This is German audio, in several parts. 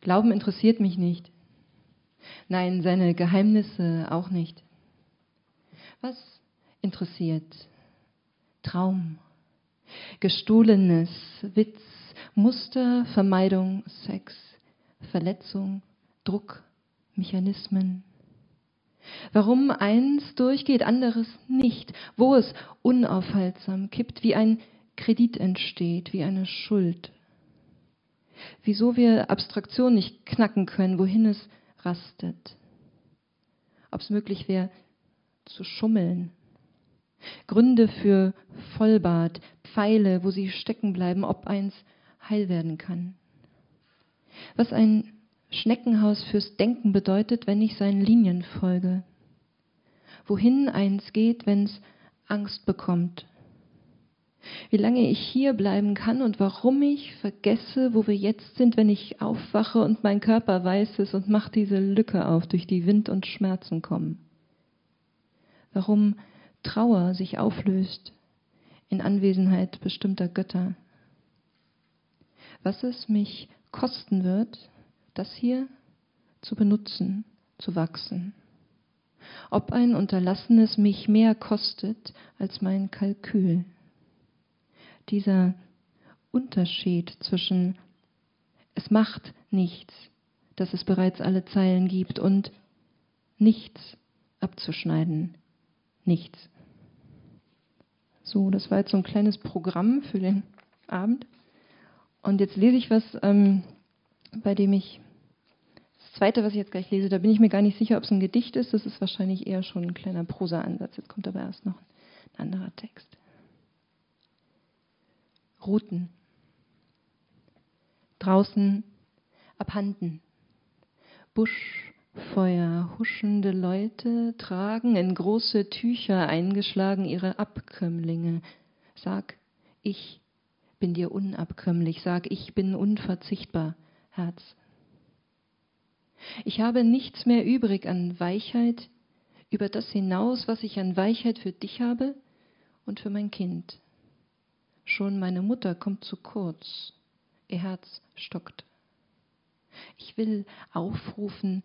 Glauben interessiert mich nicht. Nein, seine Geheimnisse auch nicht. Was interessiert? Traum, gestohlenes, Witz, Muster, Vermeidung, Sex, Verletzung, Druck, Mechanismen. Warum eins durchgeht, anderes nicht. Wo es unaufhaltsam kippt, wie ein Kredit entsteht, wie eine Schuld. Wieso wir Abstraktion nicht knacken können, wohin es rastet. Ob es möglich wäre, zu schummeln. Gründe für Vollbart, Pfeile, wo sie stecken bleiben, ob eins heil werden kann. Was ein Schneckenhaus fürs Denken bedeutet, wenn ich seinen Linien folge. Wohin eins geht, wenn's Angst bekommt. Wie lange ich hier bleiben kann und warum ich vergesse, wo wir jetzt sind, wenn ich aufwache und mein Körper weiß es und macht diese Lücke auf, durch die Wind und Schmerzen kommen. Warum Trauer sich auflöst in Anwesenheit bestimmter Götter. Was es mich kosten wird, das hier zu benutzen, zu wachsen. Ob ein Unterlassenes mich mehr kostet als mein Kalkül. Dieser Unterschied zwischen es macht nichts, dass es bereits alle Zeilen gibt und nichts abzuschneiden, nichts. So, das war jetzt so ein kleines Programm für den Abend. Und jetzt lese ich was, ähm, bei dem ich zweite, was ich jetzt gleich lese, da bin ich mir gar nicht sicher, ob es ein Gedicht ist. Das ist wahrscheinlich eher schon ein kleiner Prosa-Ansatz. Jetzt kommt aber erst noch ein anderer Text. Routen. Draußen abhanden. Buschfeuer, huschende Leute tragen in große Tücher eingeschlagen ihre Abkömmlinge. Sag, ich bin dir unabkömmlich. Sag, ich bin unverzichtbar, Herz. Ich habe nichts mehr übrig an Weichheit über das hinaus, was ich an Weichheit für dich habe und für mein Kind. Schon meine Mutter kommt zu kurz, ihr Herz stockt. Ich will aufrufen,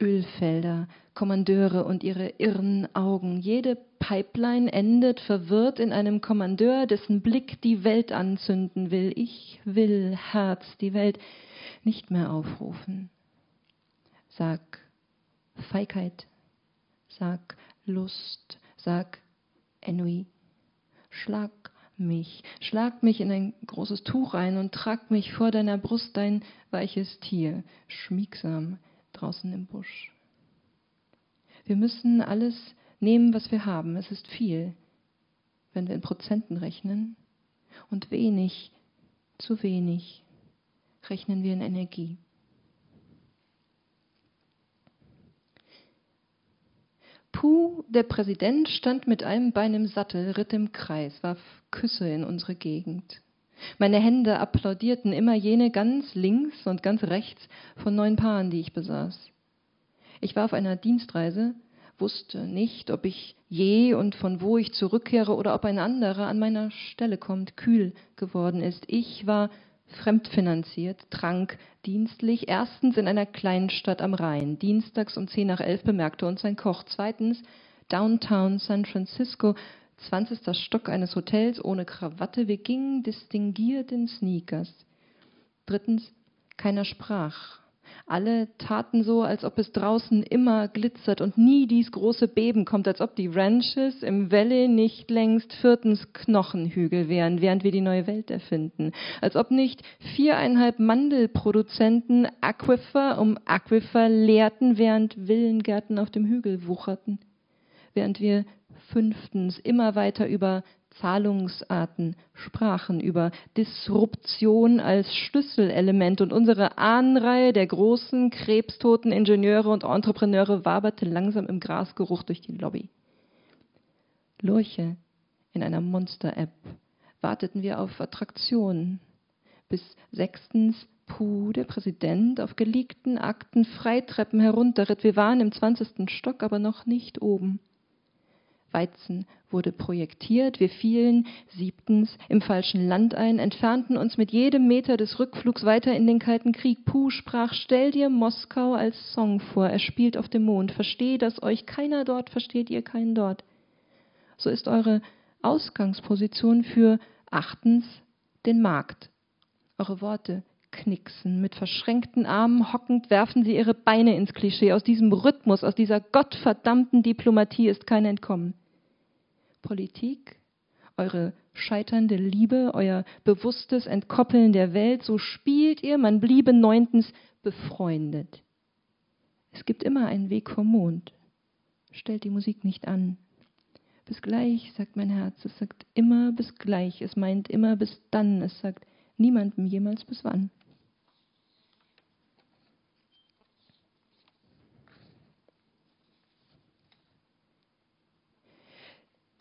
Ölfelder, Kommandeure und ihre irren Augen. Jede Pipeline endet verwirrt in einem Kommandeur, dessen Blick die Welt anzünden will. Ich will, Herz, die Welt nicht mehr aufrufen. Sag Feigheit, sag Lust, sag Ennui. Schlag mich, schlag mich in ein großes Tuch ein und trag mich vor deiner Brust dein weiches Tier, schmiegsam draußen im Busch. Wir müssen alles nehmen, was wir haben. Es ist viel, wenn wir in Prozenten rechnen. Und wenig, zu wenig, rechnen wir in Energie. Puh, der Präsident stand mit einem Bein im Sattel, ritt im Kreis, warf Küsse in unsere Gegend. Meine Hände applaudierten immer jene ganz links und ganz rechts von neun Paaren, die ich besaß. Ich war auf einer Dienstreise, wusste nicht, ob ich je und von wo ich zurückkehre oder ob ein anderer an meiner Stelle kommt, kühl geworden ist. Ich war fremdfinanziert, trank dienstlich, erstens in einer kleinen Stadt am Rhein. Dienstags um zehn nach elf bemerkte uns ein Koch. Zweitens Downtown San Francisco, zwanzigster Stock eines Hotels ohne Krawatte. Wir gingen distinguiert in Sneakers. Drittens, keiner sprach. Alle taten so, als ob es draußen immer glitzert und nie dies große Beben kommt, als ob die Ranches im Valley nicht längst viertens Knochenhügel wären, während wir die neue Welt erfinden. Als ob nicht viereinhalb Mandelproduzenten Aquifer um Aquifer leerten, während Villengärten auf dem Hügel wucherten. Während wir fünftens immer weiter über Zahlungsarten sprachen, über Disruption als Schlüsselelement und unsere Ahnenreihe der großen, krebstoten Ingenieure und Entrepreneure waberte langsam im Grasgeruch durch die Lobby. Lurche in einer Monster-App warteten wir auf Attraktionen, bis sechstens Puh, der Präsident, auf geleakten Akten Freitreppen herunterritt. Wir waren im zwanzigsten Stock, aber noch nicht oben. Weizen wurde projektiert, wir fielen siebtens im falschen Land ein, entfernten uns mit jedem Meter des Rückflugs weiter in den Kalten Krieg. Puh sprach, stell dir Moskau als Song vor, er spielt auf dem Mond, versteh, dass euch keiner dort, versteht ihr keinen dort. So ist eure Ausgangsposition für achtens den Markt. Eure Worte knicksen. Mit verschränkten Armen hockend werfen sie ihre Beine ins Klischee. Aus diesem Rhythmus, aus dieser gottverdammten Diplomatie ist kein Entkommen. Politik, eure scheiternde Liebe, euer bewusstes Entkoppeln der Welt, so spielt ihr, man bliebe neuntens befreundet. Es gibt immer einen Weg vom Mond. Stellt die Musik nicht an. Bis gleich, sagt mein Herz, es sagt immer bis gleich, es meint immer bis dann, es sagt niemandem jemals bis wann.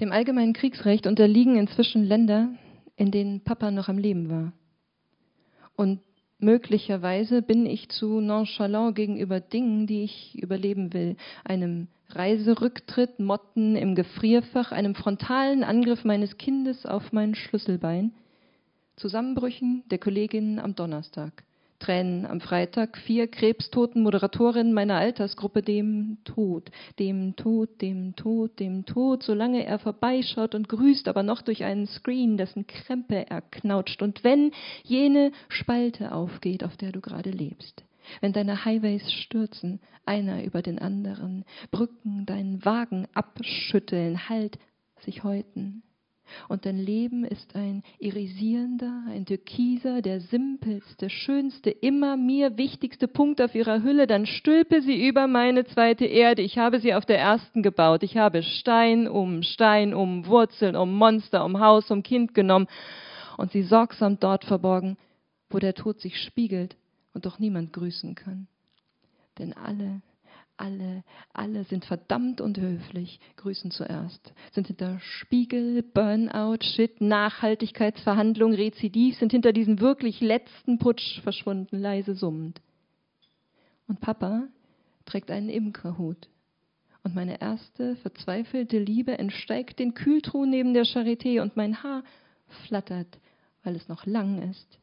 Dem allgemeinen Kriegsrecht unterliegen inzwischen Länder, in denen Papa noch am Leben war. Und möglicherweise bin ich zu nonchalant gegenüber Dingen, die ich überleben will. Einem Reiserücktritt, Motten im Gefrierfach, einem frontalen Angriff meines Kindes auf mein Schlüsselbein, Zusammenbrüchen der Kolleginnen am Donnerstag. Tränen am Freitag, vier krebstoten Moderatorinnen meiner Altersgruppe dem Tod, dem Tod, dem Tod, dem Tod, solange er vorbeischaut und grüßt, aber noch durch einen Screen, dessen Krempe er knautscht. Und wenn jene Spalte aufgeht, auf der du gerade lebst, wenn deine Highways stürzen, einer über den anderen, Brücken deinen Wagen abschütteln, Halt sich häuten, und dein Leben ist ein irisierender, ein türkiser, der simpelste, schönste, immer mir wichtigste Punkt auf ihrer Hülle, dann stülpe sie über meine zweite Erde. Ich habe sie auf der ersten gebaut. Ich habe Stein um Stein um Wurzeln um Monster um Haus um Kind genommen und sie sorgsam dort verborgen, wo der Tod sich spiegelt und doch niemand grüßen kann. Denn alle alle, alle sind verdammt und höflich, grüßen zuerst, sind hinter Spiegel, Burnout, Shit, Nachhaltigkeitsverhandlung, Rezidiv, sind hinter diesem wirklich letzten Putsch verschwunden, leise summend. Und Papa trägt einen Imkerhut. Und meine erste verzweifelte Liebe entsteigt den Kühltruhen neben der Charité und mein Haar flattert, weil es noch lang ist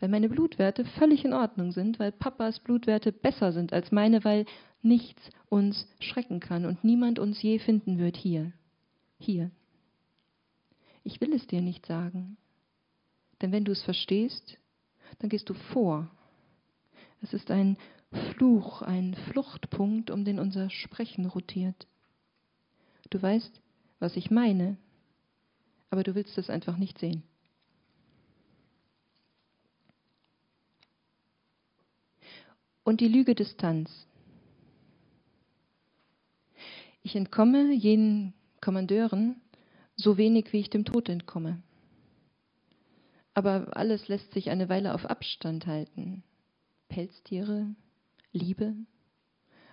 weil meine Blutwerte völlig in Ordnung sind, weil Papas Blutwerte besser sind als meine, weil nichts uns schrecken kann und niemand uns je finden wird hier. Hier. Ich will es dir nicht sagen, denn wenn du es verstehst, dann gehst du vor. Es ist ein Fluch, ein Fluchtpunkt, um den unser Sprechen rotiert. Du weißt, was ich meine, aber du willst es einfach nicht sehen. Und die Lüge Distanz. Ich entkomme jenen Kommandeuren so wenig, wie ich dem Tod entkomme. Aber alles lässt sich eine Weile auf Abstand halten. Pelztiere, Liebe,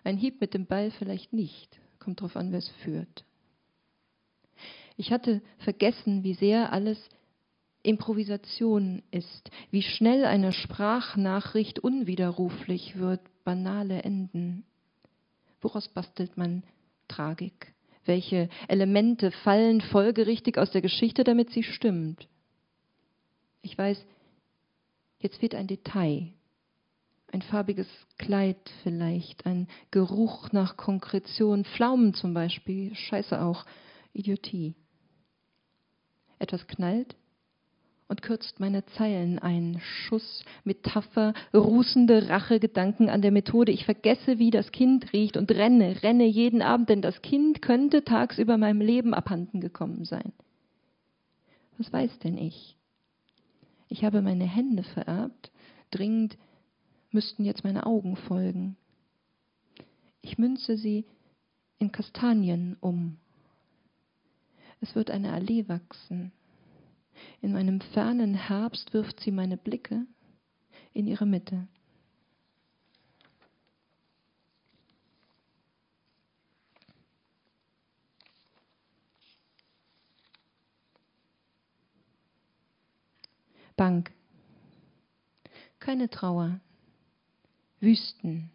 ein Hieb mit dem Ball vielleicht nicht, kommt drauf an, wer es führt. Ich hatte vergessen, wie sehr alles Improvisation ist, wie schnell eine Sprachnachricht unwiderruflich wird, banale Enden. Woraus bastelt man Tragik? Welche Elemente fallen folgerichtig aus der Geschichte, damit sie stimmt? Ich weiß, jetzt fehlt ein Detail. Ein farbiges Kleid vielleicht, ein Geruch nach Konkretion, Pflaumen zum Beispiel, scheiße auch, Idiotie. Etwas knallt, und kürzt meine Zeilen ein. Schuss, Metapher, rußende Rachegedanken an der Methode. Ich vergesse, wie das Kind riecht und renne, renne jeden Abend, denn das Kind könnte tagsüber meinem Leben abhanden gekommen sein. Was weiß denn ich? Ich habe meine Hände vererbt, dringend müssten jetzt meine Augen folgen. Ich münze sie in Kastanien um. Es wird eine Allee wachsen, in meinem fernen Herbst wirft sie meine Blicke in ihre Mitte. Bank. Keine Trauer. Wüsten,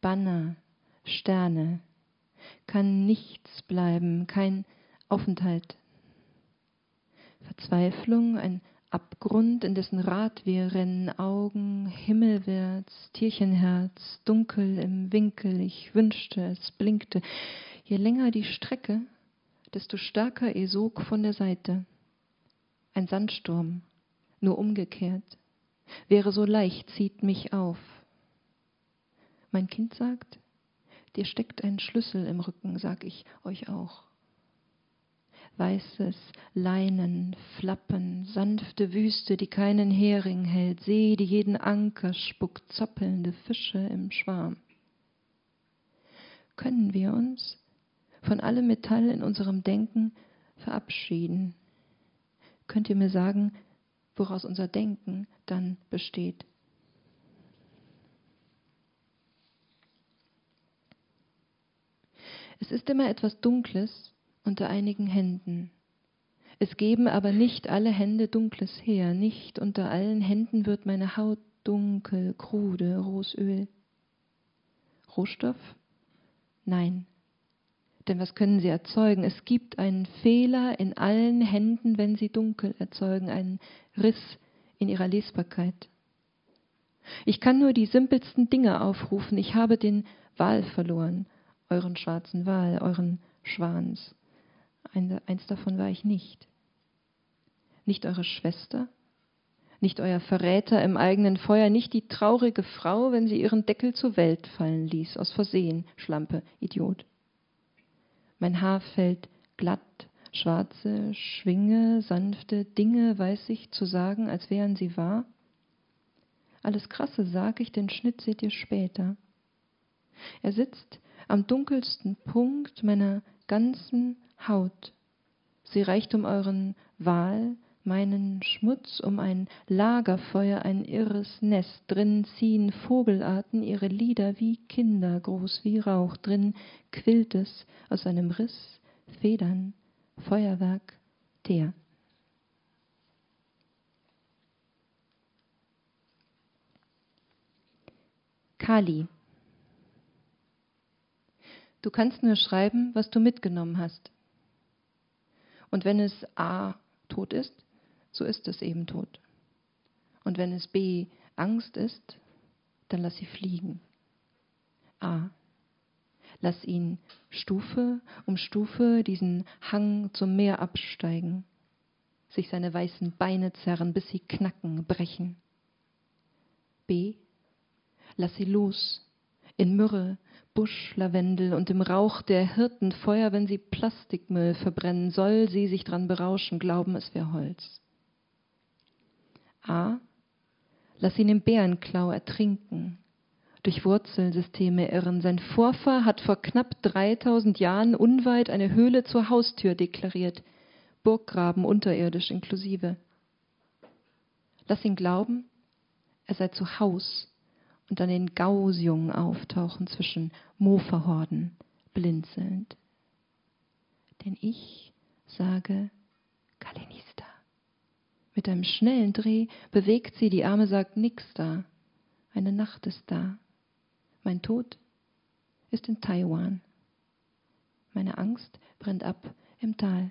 Banner, Sterne, kann nichts bleiben, kein Aufenthalt. Verzweiflung, ein Abgrund, in dessen Rad wir rennen, Augen himmelwärts, Tierchenherz, dunkel im Winkel, ich wünschte, es blinkte. Je länger die Strecke, desto stärker er sog von der Seite. Ein Sandsturm, nur umgekehrt, wäre so leicht, zieht mich auf. Mein Kind sagt, dir steckt ein Schlüssel im Rücken, sag ich euch auch. Weißes Leinen, Flappen, sanfte Wüste, die keinen Hering hält, See, die jeden Anker spuckt, zoppelnde Fische im Schwarm. Können wir uns von allem Metall in unserem Denken verabschieden? Könnt ihr mir sagen, woraus unser Denken dann besteht? Es ist immer etwas Dunkles unter einigen Händen. Es geben aber nicht alle Hände Dunkles her, nicht unter allen Händen wird meine Haut dunkel, krude, Rosöl. Rohstoff? Nein. Denn was können sie erzeugen? Es gibt einen Fehler in allen Händen, wenn sie dunkel erzeugen, einen Riss in ihrer Lesbarkeit. Ich kann nur die simpelsten Dinge aufrufen. Ich habe den Wal verloren, euren schwarzen Wal, euren Schwans. Eins davon war ich nicht. Nicht eure Schwester, nicht euer Verräter im eigenen Feuer, nicht die traurige Frau, wenn sie ihren Deckel zur Welt fallen ließ, aus Versehen, Schlampe, Idiot. Mein Haar fällt glatt, schwarze Schwinge, sanfte Dinge, weiß ich zu sagen, als wären sie wahr. Alles Krasse sag ich, den Schnitt seht ihr später. Er sitzt am dunkelsten Punkt meiner ganzen Haut. Sie reicht um euren Wal, meinen Schmutz, um ein Lagerfeuer, ein irres Nest. Drin ziehen Vogelarten ihre Lieder wie Kinder, groß wie Rauch. Drin quillt es aus einem Riss, Federn, Feuerwerk, Teer. Kali. Du kannst nur schreiben, was du mitgenommen hast. Und wenn es A tot ist, so ist es eben tot. Und wenn es B Angst ist, dann lass sie fliegen. A. Lass ihn Stufe um Stufe diesen Hang zum Meer absteigen, sich seine weißen Beine zerren, bis sie knacken, brechen. B. Lass sie los, in Myrrhe, Buschlavendel und im Rauch der Hirtenfeuer, wenn sie Plastikmüll verbrennen, soll sie sich dran berauschen, glauben, es wäre Holz. A. Lass ihn im Bärenklau ertrinken, durch Wurzelsysteme irren. Sein Vorfahr hat vor knapp 3000 Jahren unweit eine Höhle zur Haustür deklariert, Burggraben unterirdisch inklusive. Lass ihn glauben, er sei zu Haus und an den Gausjungen auftauchen zwischen Moferhorden, blinzelnd. Denn ich sage Kalenista. Mit einem schnellen Dreh bewegt sie die Arme, sagt nix da. Eine Nacht ist da. Mein Tod ist in Taiwan. Meine Angst brennt ab im Tal.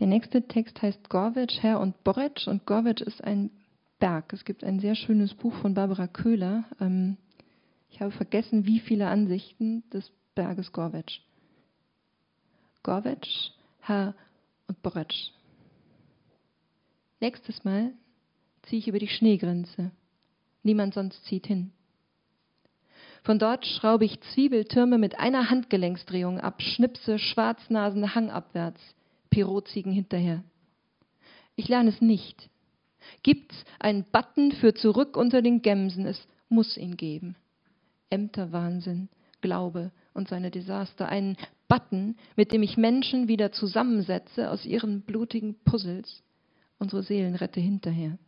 Der nächste Text heißt Gorwitsch, Herr und Boric und Gorwitsch ist ein Berg. Es gibt ein sehr schönes Buch von Barbara Köhler. Ähm, ich habe vergessen, wie viele Ansichten des Berges Gorwitsch. Gorwitsch, Herr und Boric. Nächstes Mal ziehe ich über die Schneegrenze. Niemand sonst zieht hin. Von dort schraube ich Zwiebeltürme mit einer Handgelenksdrehung ab, schnipse Schwarznasen hangabwärts. Pirotziegen hinterher. Ich lerne es nicht. Gibt's einen Button für zurück unter den Gemsen? Es muss ihn geben. Ämterwahnsinn, Glaube und seine Desaster. Einen Button, mit dem ich Menschen wieder zusammensetze aus ihren blutigen Puzzles. Unsere Seelen rette hinterher.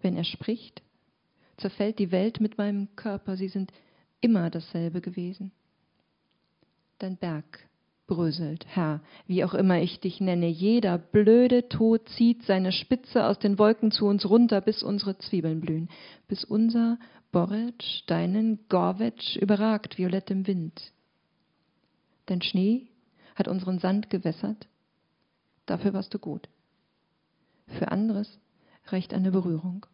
Wenn er spricht, zerfällt die Welt mit meinem Körper. Sie sind immer dasselbe gewesen. Dein Berg bröselt, Herr, wie auch immer ich dich nenne, jeder blöde Tod zieht seine Spitze aus den Wolken zu uns runter, bis unsere Zwiebeln blühen, bis unser Boric deinen Gorwetsch überragt, violett im Wind. Dein Schnee hat unseren Sand gewässert, dafür warst du gut. Für anderes reicht eine Berührung.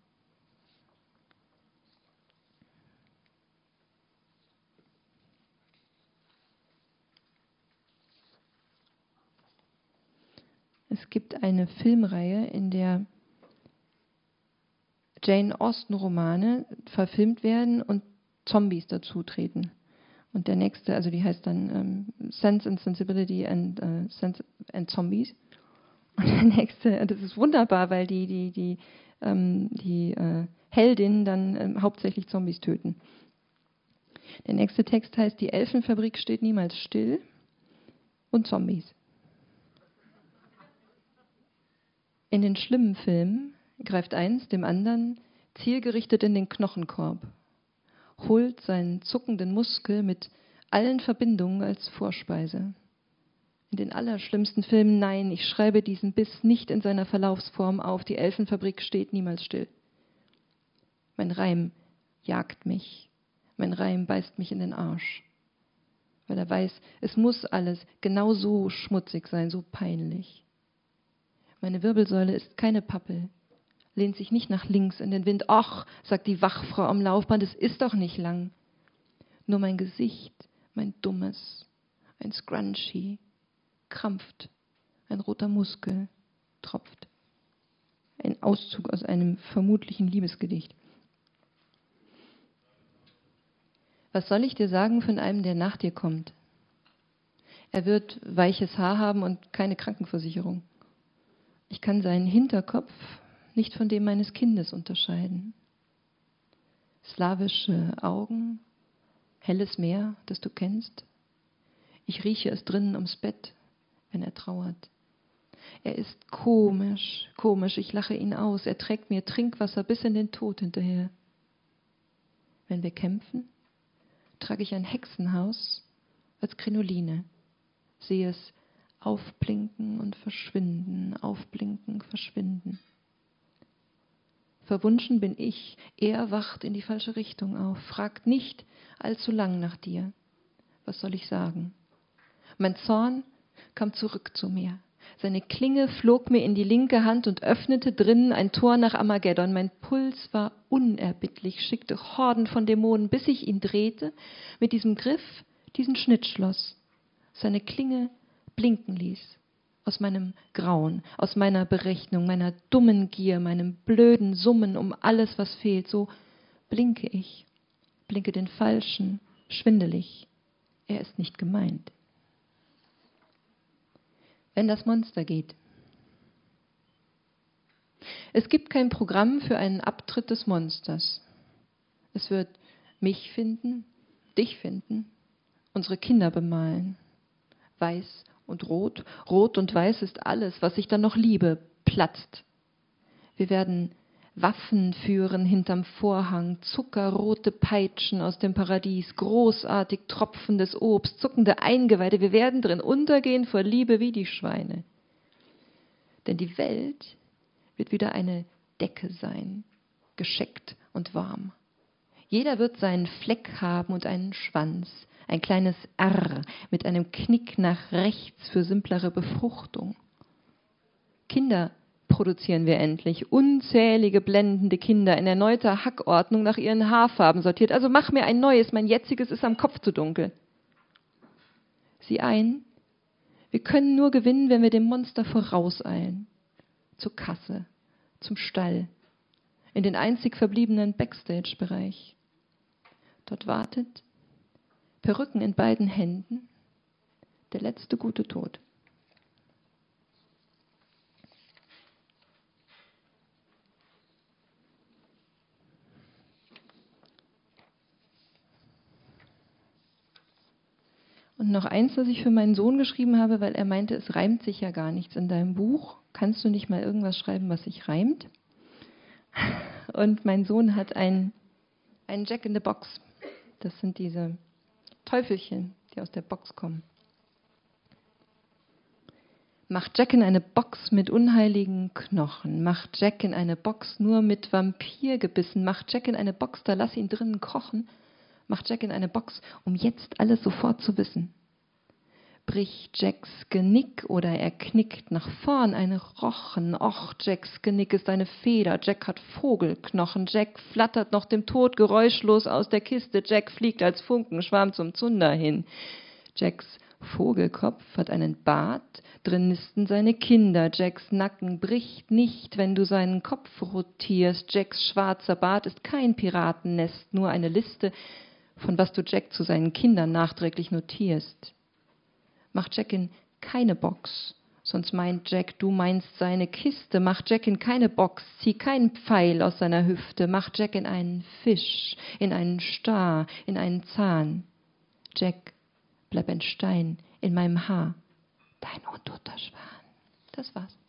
Es gibt eine Filmreihe, in der Jane Austen-Romane verfilmt werden und Zombies dazutreten. Und der nächste, also die heißt dann ähm, Sense and Sensibility and, äh, Sense and Zombies. Und der nächste, das ist wunderbar, weil die, die, die, ähm, die äh, Heldinnen dann ähm, hauptsächlich Zombies töten. Der nächste Text heißt, die Elfenfabrik steht niemals still und Zombies. In den schlimmen Filmen greift eins dem anderen zielgerichtet in den Knochenkorb, holt seinen zuckenden Muskel mit allen Verbindungen als Vorspeise. In den allerschlimmsten Filmen, nein, ich schreibe diesen Biss nicht in seiner Verlaufsform auf, die Elfenfabrik steht niemals still. Mein Reim jagt mich, mein Reim beißt mich in den Arsch, weil er weiß, es muss alles genau so schmutzig sein, so peinlich. Meine Wirbelsäule ist keine Pappel, lehnt sich nicht nach links in den Wind. Och, sagt die Wachfrau am Laufband, es ist doch nicht lang. Nur mein Gesicht, mein dummes, ein Scrunchy, krampft, ein roter Muskel tropft. Ein Auszug aus einem vermutlichen Liebesgedicht. Was soll ich dir sagen von einem, der nach dir kommt? Er wird weiches Haar haben und keine Krankenversicherung. Ich kann seinen Hinterkopf nicht von dem meines Kindes unterscheiden. Slawische Augen, helles Meer, das du kennst. Ich rieche es drinnen ums Bett, wenn er trauert. Er ist komisch, komisch, ich lache ihn aus. Er trägt mir Trinkwasser bis in den Tod hinterher. Wenn wir kämpfen, trage ich ein Hexenhaus als Krinoline, sehe es Aufblinken und verschwinden, aufblinken, verschwinden. Verwunschen bin ich, er wacht in die falsche Richtung auf, fragt nicht allzu lang nach dir. Was soll ich sagen? Mein Zorn kam zurück zu mir. Seine Klinge flog mir in die linke Hand und öffnete drinnen ein Tor nach Armageddon. Mein Puls war unerbittlich, schickte Horden von Dämonen, bis ich ihn drehte, mit diesem Griff diesen Schnitt schloss. Seine Klinge blinken ließ. Aus meinem Grauen, aus meiner Berechnung, meiner dummen Gier, meinem blöden Summen um alles, was fehlt, so blinke ich, blinke den Falschen, schwindelig. Er ist nicht gemeint. Wenn das Monster geht. Es gibt kein Programm für einen Abtritt des Monsters. Es wird mich finden, dich finden, unsere Kinder bemalen, weiß und Rot, Rot und Weiß ist alles, was ich dann noch liebe, platzt. Wir werden Waffen führen hinterm Vorhang, zuckerrote Peitschen aus dem Paradies, großartig tropfendes Obst, zuckende Eingeweide. Wir werden drin untergehen vor Liebe wie die Schweine. Denn die Welt wird wieder eine Decke sein, gescheckt und warm. Jeder wird seinen Fleck haben und einen Schwanz, ein kleines R mit einem Knick nach rechts für simplere Befruchtung. Kinder produzieren wir endlich, unzählige blendende Kinder in erneuter Hackordnung nach ihren Haarfarben sortiert. Also mach mir ein neues, mein jetziges ist am Kopf zu dunkel. Sieh ein, wir können nur gewinnen, wenn wir dem Monster vorauseilen. Zur Kasse, zum Stall, in den einzig verbliebenen Backstage-Bereich. Dort wartet Perücken in beiden Händen, der letzte gute Tod. Und noch eins, das ich für meinen Sohn geschrieben habe, weil er meinte, es reimt sich ja gar nichts in deinem Buch. Kannst du nicht mal irgendwas schreiben, was sich reimt? Und mein Sohn hat ein, ein Jack in the Box. Das sind diese Teufelchen, die aus der Box kommen. Macht Jack in eine Box mit unheiligen Knochen. Macht Jack in eine Box nur mit Vampirgebissen. Macht Jack in eine Box, da lass ihn drinnen kochen. Macht Jack in eine Box, um jetzt alles sofort zu wissen bricht Jacks Genick oder er knickt nach vorn ein Rochen. Och, Jacks Genick ist eine Feder. Jack hat Vogelknochen. Jack flattert noch dem Tod geräuschlos aus der Kiste. Jack fliegt als Funkenschwarm zum Zunder hin. Jacks Vogelkopf hat einen Bart, drin nisten seine Kinder. Jacks Nacken bricht nicht, wenn du seinen Kopf rotierst. Jacks schwarzer Bart ist kein Piratennest, nur eine Liste, von was du Jack zu seinen Kindern nachträglich notierst macht Jack in keine Box. Sonst meint Jack, du meinst seine Kiste. Mach Jack in keine Box, zieh keinen Pfeil aus seiner Hüfte. Mach Jack in einen Fisch, in einen Star, in einen Zahn. Jack, bleib ein Stein in meinem Haar. Dein untoter Schwan. Das war's.